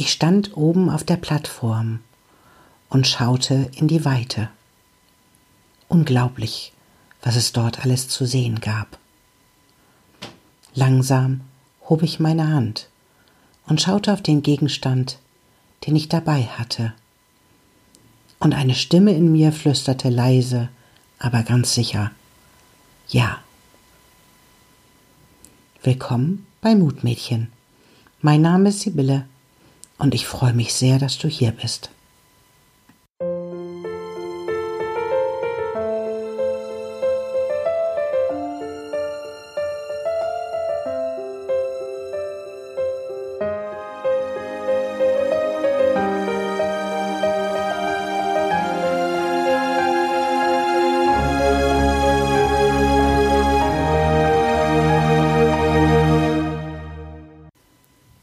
Ich stand oben auf der Plattform und schaute in die Weite. Unglaublich, was es dort alles zu sehen gab. Langsam hob ich meine Hand und schaute auf den Gegenstand, den ich dabei hatte. Und eine Stimme in mir flüsterte leise, aber ganz sicher Ja. Willkommen bei Mutmädchen. Mein Name ist Sibylle und ich freue mich sehr, dass du hier bist.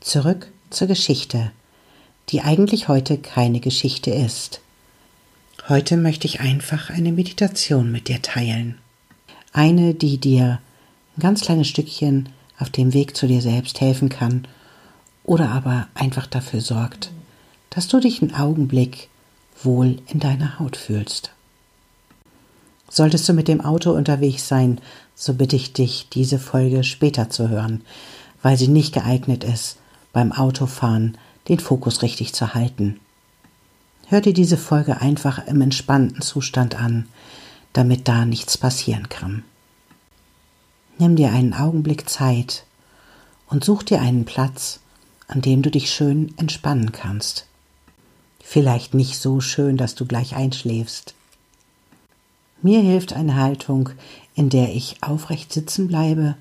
Zurück zur Geschichte, die eigentlich heute keine Geschichte ist. Heute möchte ich einfach eine Meditation mit dir teilen. Eine, die dir ein ganz kleines Stückchen auf dem Weg zu dir selbst helfen kann oder aber einfach dafür sorgt, dass du dich einen Augenblick wohl in deiner Haut fühlst. Solltest du mit dem Auto unterwegs sein, so bitte ich dich, diese Folge später zu hören, weil sie nicht geeignet ist, beim Autofahren den Fokus richtig zu halten. Hör dir diese Folge einfach im entspannten Zustand an, damit da nichts passieren kann. Nimm dir einen Augenblick Zeit und such dir einen Platz, an dem du dich schön entspannen kannst. Vielleicht nicht so schön, dass du gleich einschläfst. Mir hilft eine Haltung, in der ich aufrecht sitzen bleibe,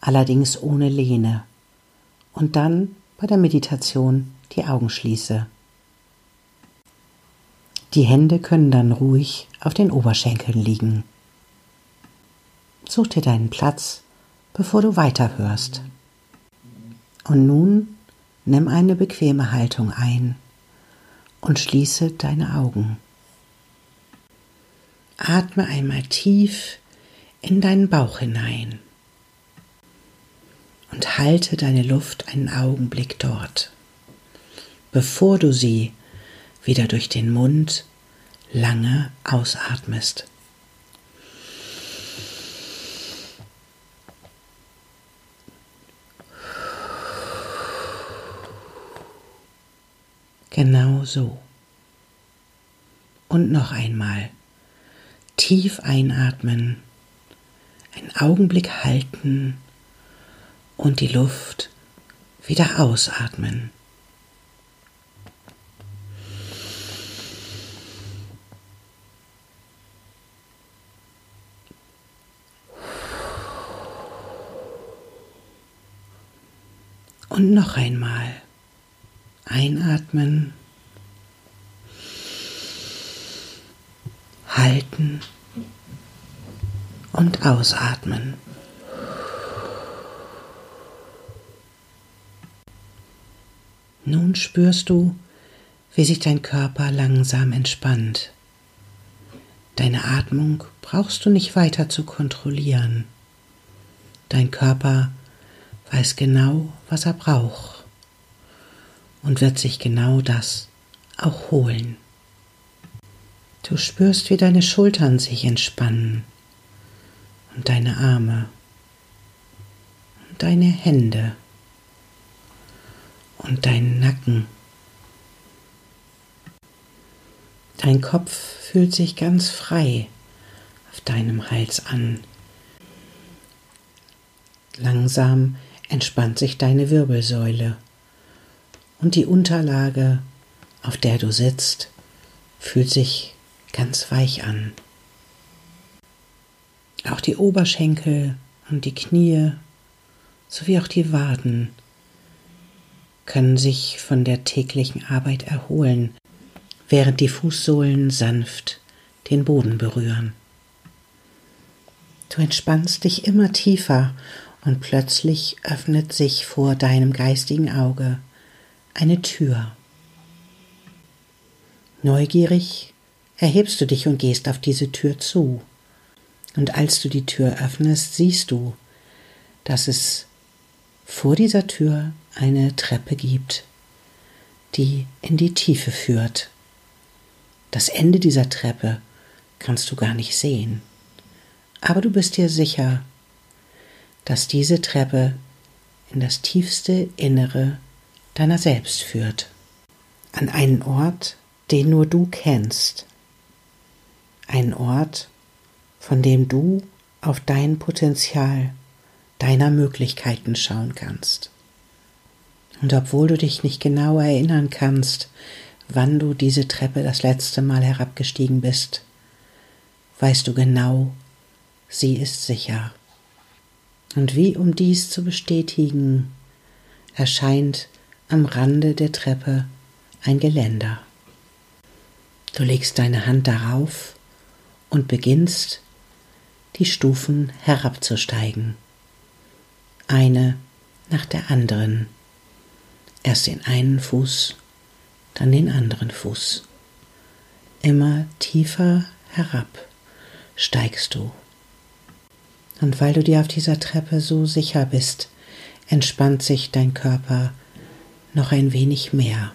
allerdings ohne Lehne, und dann bei der Meditation die Augen schließe. Die Hände können dann ruhig auf den Oberschenkeln liegen. Such dir deinen Platz, bevor du weiterhörst. Und nun nimm eine bequeme Haltung ein und schließe deine Augen. Atme einmal tief in deinen Bauch hinein und halte deine Luft einen Augenblick dort, bevor du sie wieder durch den Mund lange ausatmest. Genau so. Und noch einmal. Tief einatmen, einen Augenblick halten und die Luft wieder ausatmen. Und noch einmal einatmen, halten und ausatmen. Nun spürst du, wie sich dein Körper langsam entspannt. Deine Atmung brauchst du nicht weiter zu kontrollieren. Dein Körper weiß genau, was er braucht und wird sich genau das auch holen. Du spürst, wie deine Schultern sich entspannen und deine Arme und deine Hände und deinen Nacken. Dein Kopf fühlt sich ganz frei auf deinem Hals an. Langsam entspannt sich deine Wirbelsäule und die Unterlage, auf der du sitzt, fühlt sich ganz weich an. Auch die Oberschenkel und die Knie sowie auch die Waden können sich von der täglichen Arbeit erholen, während die Fußsohlen sanft den Boden berühren. Du entspannst dich immer tiefer und plötzlich öffnet sich vor deinem geistigen Auge eine Tür. Neugierig erhebst du dich und gehst auf diese Tür zu. Und als du die Tür öffnest, siehst du, dass es vor dieser Tür eine Treppe gibt, die in die Tiefe führt. Das Ende dieser Treppe kannst du gar nicht sehen, aber du bist dir sicher, dass diese Treppe in das tiefste Innere deiner selbst führt, an einen Ort, den nur du kennst, einen Ort, von dem du auf dein Potenzial deiner Möglichkeiten schauen kannst. Und obwohl du dich nicht genau erinnern kannst, wann du diese Treppe das letzte Mal herabgestiegen bist, weißt du genau, sie ist sicher. Und wie um dies zu bestätigen, erscheint am Rande der Treppe ein Geländer. Du legst deine Hand darauf und beginnst, die Stufen herabzusteigen, eine nach der anderen, erst den einen Fuß, dann den anderen Fuß. Immer tiefer herab steigst du. Und weil du dir auf dieser Treppe so sicher bist, entspannt sich dein Körper noch ein wenig mehr.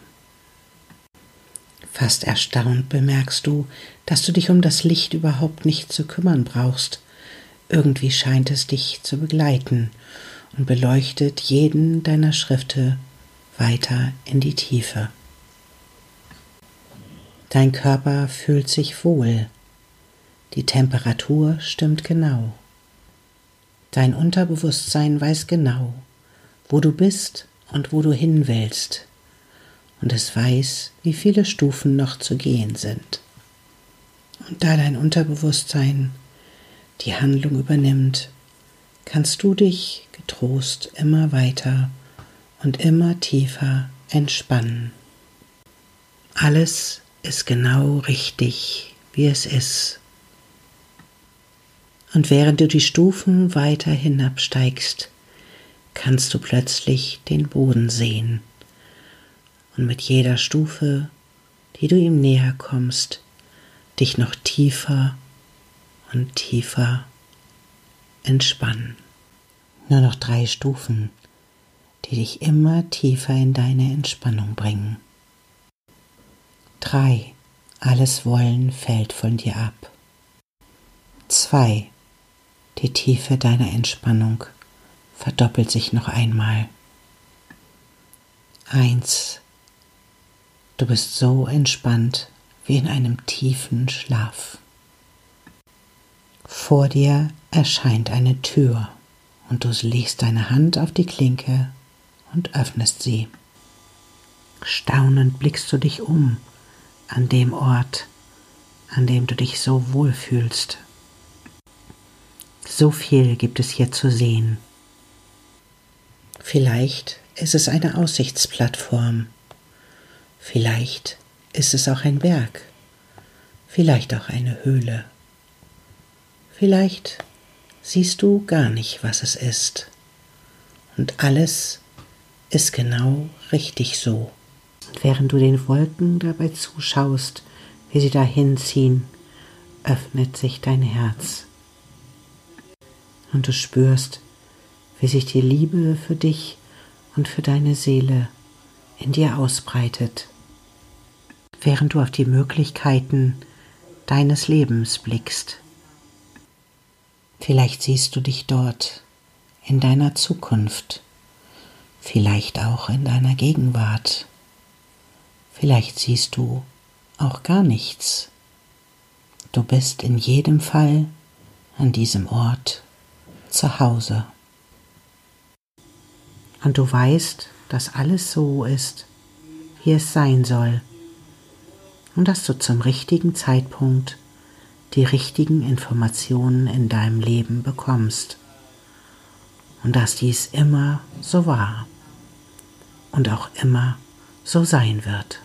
Fast erstaunt bemerkst du, dass du dich um das Licht überhaupt nicht zu kümmern brauchst. Irgendwie scheint es dich zu begleiten und beleuchtet jeden deiner Schritte weiter in die Tiefe. Dein Körper fühlt sich wohl. Die Temperatur stimmt genau. Dein Unterbewusstsein weiß genau, wo du bist und wo du hin willst. Und es weiß, wie viele Stufen noch zu gehen sind. Und da dein Unterbewusstsein die Handlung übernimmt, kannst du dich getrost immer weiter und immer tiefer entspannen. Alles ist genau richtig, wie es ist. Und während du die Stufen weiter hinabsteigst, kannst du plötzlich den Boden sehen. Und mit jeder Stufe, die du ihm näher kommst, dich noch tiefer und tiefer entspannen. Nur noch drei Stufen, die dich immer tiefer in deine Entspannung bringen. Drei. Alles Wollen fällt von dir ab. Zwei. Die Tiefe deiner Entspannung verdoppelt sich noch einmal. Eins. Du bist so entspannt wie in einem tiefen Schlaf. Vor dir erscheint eine Tür und du legst deine Hand auf die Klinke und öffnest sie. Staunend blickst du dich um an dem Ort, an dem du dich so wohl fühlst. So viel gibt es hier zu sehen. Vielleicht ist es eine Aussichtsplattform. Vielleicht ist es auch ein Berg. Vielleicht auch eine Höhle. Vielleicht siehst du gar nicht, was es ist. Und alles ist genau richtig so. Und während du den Wolken dabei zuschaust, wie sie dahinziehen, öffnet sich dein Herz. Und du spürst, wie sich die Liebe für dich und für deine Seele in dir ausbreitet, während du auf die Möglichkeiten deines Lebens blickst. Vielleicht siehst du dich dort in deiner Zukunft, vielleicht auch in deiner Gegenwart, vielleicht siehst du auch gar nichts. Du bist in jedem Fall an diesem Ort zu Hause. Und du weißt, dass alles so ist, wie es sein soll. Und dass du zum richtigen Zeitpunkt die richtigen Informationen in deinem Leben bekommst. Und dass dies immer so war und auch immer so sein wird.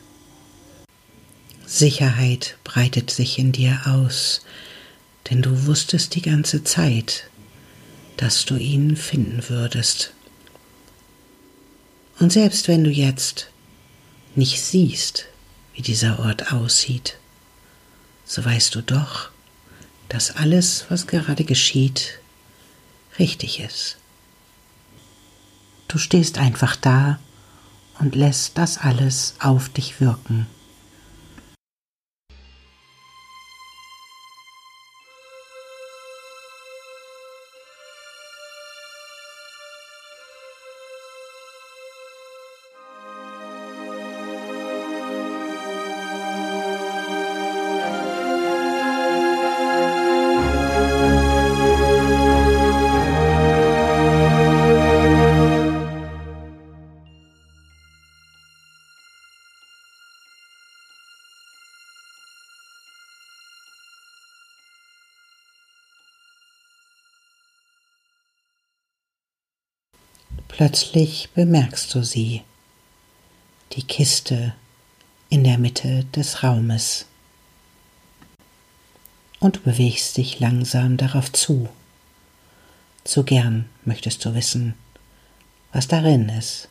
Sicherheit breitet sich in dir aus, denn du wusstest die ganze Zeit, dass du ihn finden würdest. Und selbst wenn du jetzt nicht siehst, wie dieser Ort aussieht, so weißt du doch, dass alles, was gerade geschieht, richtig ist. Du stehst einfach da und lässt das alles auf dich wirken. Plötzlich bemerkst du sie, die Kiste in der Mitte des Raumes, und du bewegst dich langsam darauf zu. Zu gern möchtest du wissen, was darin ist.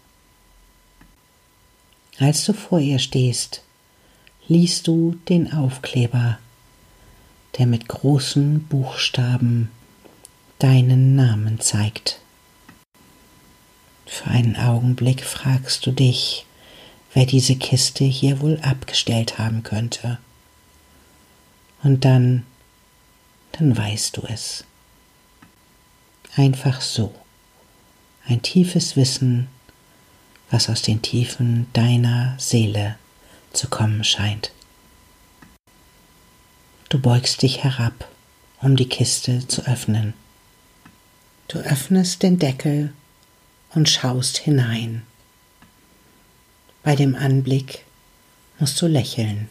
Als du vor ihr stehst, liest du den Aufkleber, der mit großen Buchstaben deinen Namen zeigt. Für einen Augenblick fragst du dich, wer diese Kiste hier wohl abgestellt haben könnte. Und dann, dann weißt du es. Einfach so. Ein tiefes Wissen, was aus den Tiefen deiner Seele zu kommen scheint. Du beugst dich herab, um die Kiste zu öffnen. Du öffnest den Deckel und schaust hinein. Bei dem Anblick musst du lächeln.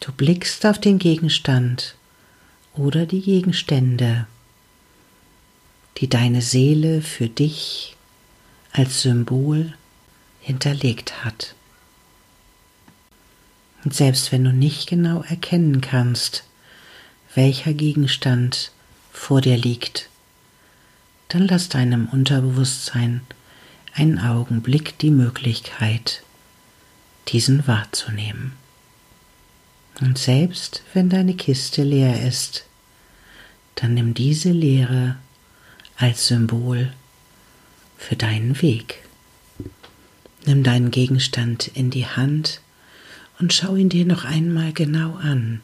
Du blickst auf den Gegenstand oder die Gegenstände, die deine Seele für dich als Symbol hinterlegt hat. Und selbst wenn du nicht genau erkennen kannst, welcher Gegenstand vor dir liegt, dann lass deinem Unterbewusstsein einen Augenblick die Möglichkeit, diesen wahrzunehmen. Und selbst wenn deine Kiste leer ist, dann nimm diese Leere als Symbol für deinen Weg. Nimm deinen Gegenstand in die Hand und schau ihn dir noch einmal genau an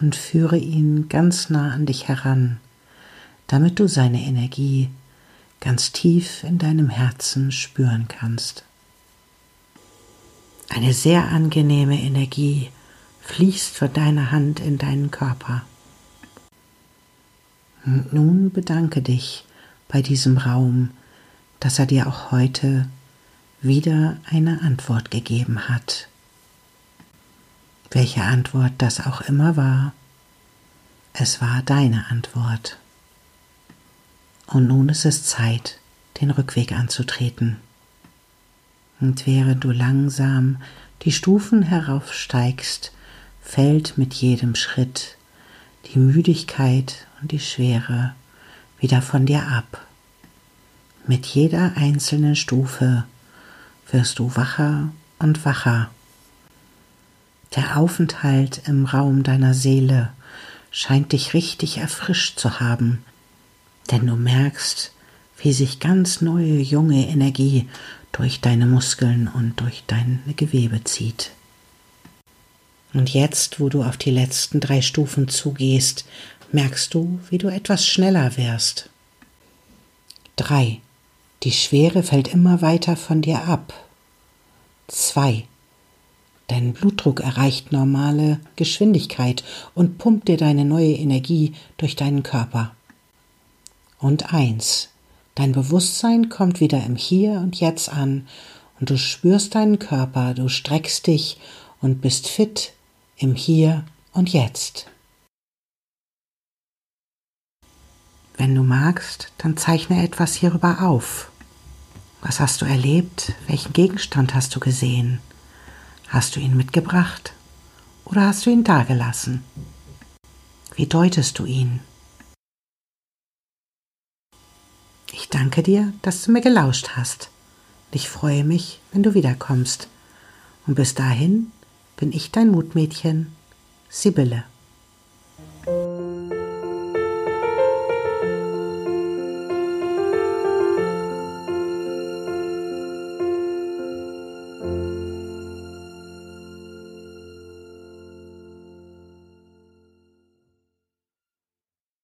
und führe ihn ganz nah an dich heran damit du seine Energie ganz tief in deinem Herzen spüren kannst. Eine sehr angenehme Energie fließt von deiner Hand in deinen Körper. Und nun bedanke dich bei diesem Raum, dass er dir auch heute wieder eine Antwort gegeben hat. Welche Antwort das auch immer war, es war deine Antwort. Und nun ist es Zeit, den Rückweg anzutreten. Und während du langsam die Stufen heraufsteigst, fällt mit jedem Schritt die Müdigkeit und die Schwere wieder von dir ab. Mit jeder einzelnen Stufe wirst du wacher und wacher. Der Aufenthalt im Raum deiner Seele scheint dich richtig erfrischt zu haben, denn du merkst, wie sich ganz neue junge Energie durch deine Muskeln und durch deine Gewebe zieht. Und jetzt, wo du auf die letzten drei Stufen zugehst, merkst du, wie du etwas schneller wirst. Drei. Die Schwere fällt immer weiter von dir ab. Zwei. Dein Blutdruck erreicht normale Geschwindigkeit und pumpt dir deine neue Energie durch deinen Körper und eins. Dein Bewusstsein kommt wieder im Hier und Jetzt an und du spürst deinen Körper, du streckst dich und bist fit im Hier und Jetzt. Wenn du magst, dann zeichne etwas hierüber auf. Was hast du erlebt? Welchen Gegenstand hast du gesehen? Hast du ihn mitgebracht oder hast du ihn dagelassen? Wie deutest du ihn? Ich danke dir, dass du mir gelauscht hast. Ich freue mich, wenn du wiederkommst. Und bis dahin bin ich dein Mutmädchen, Sibylle.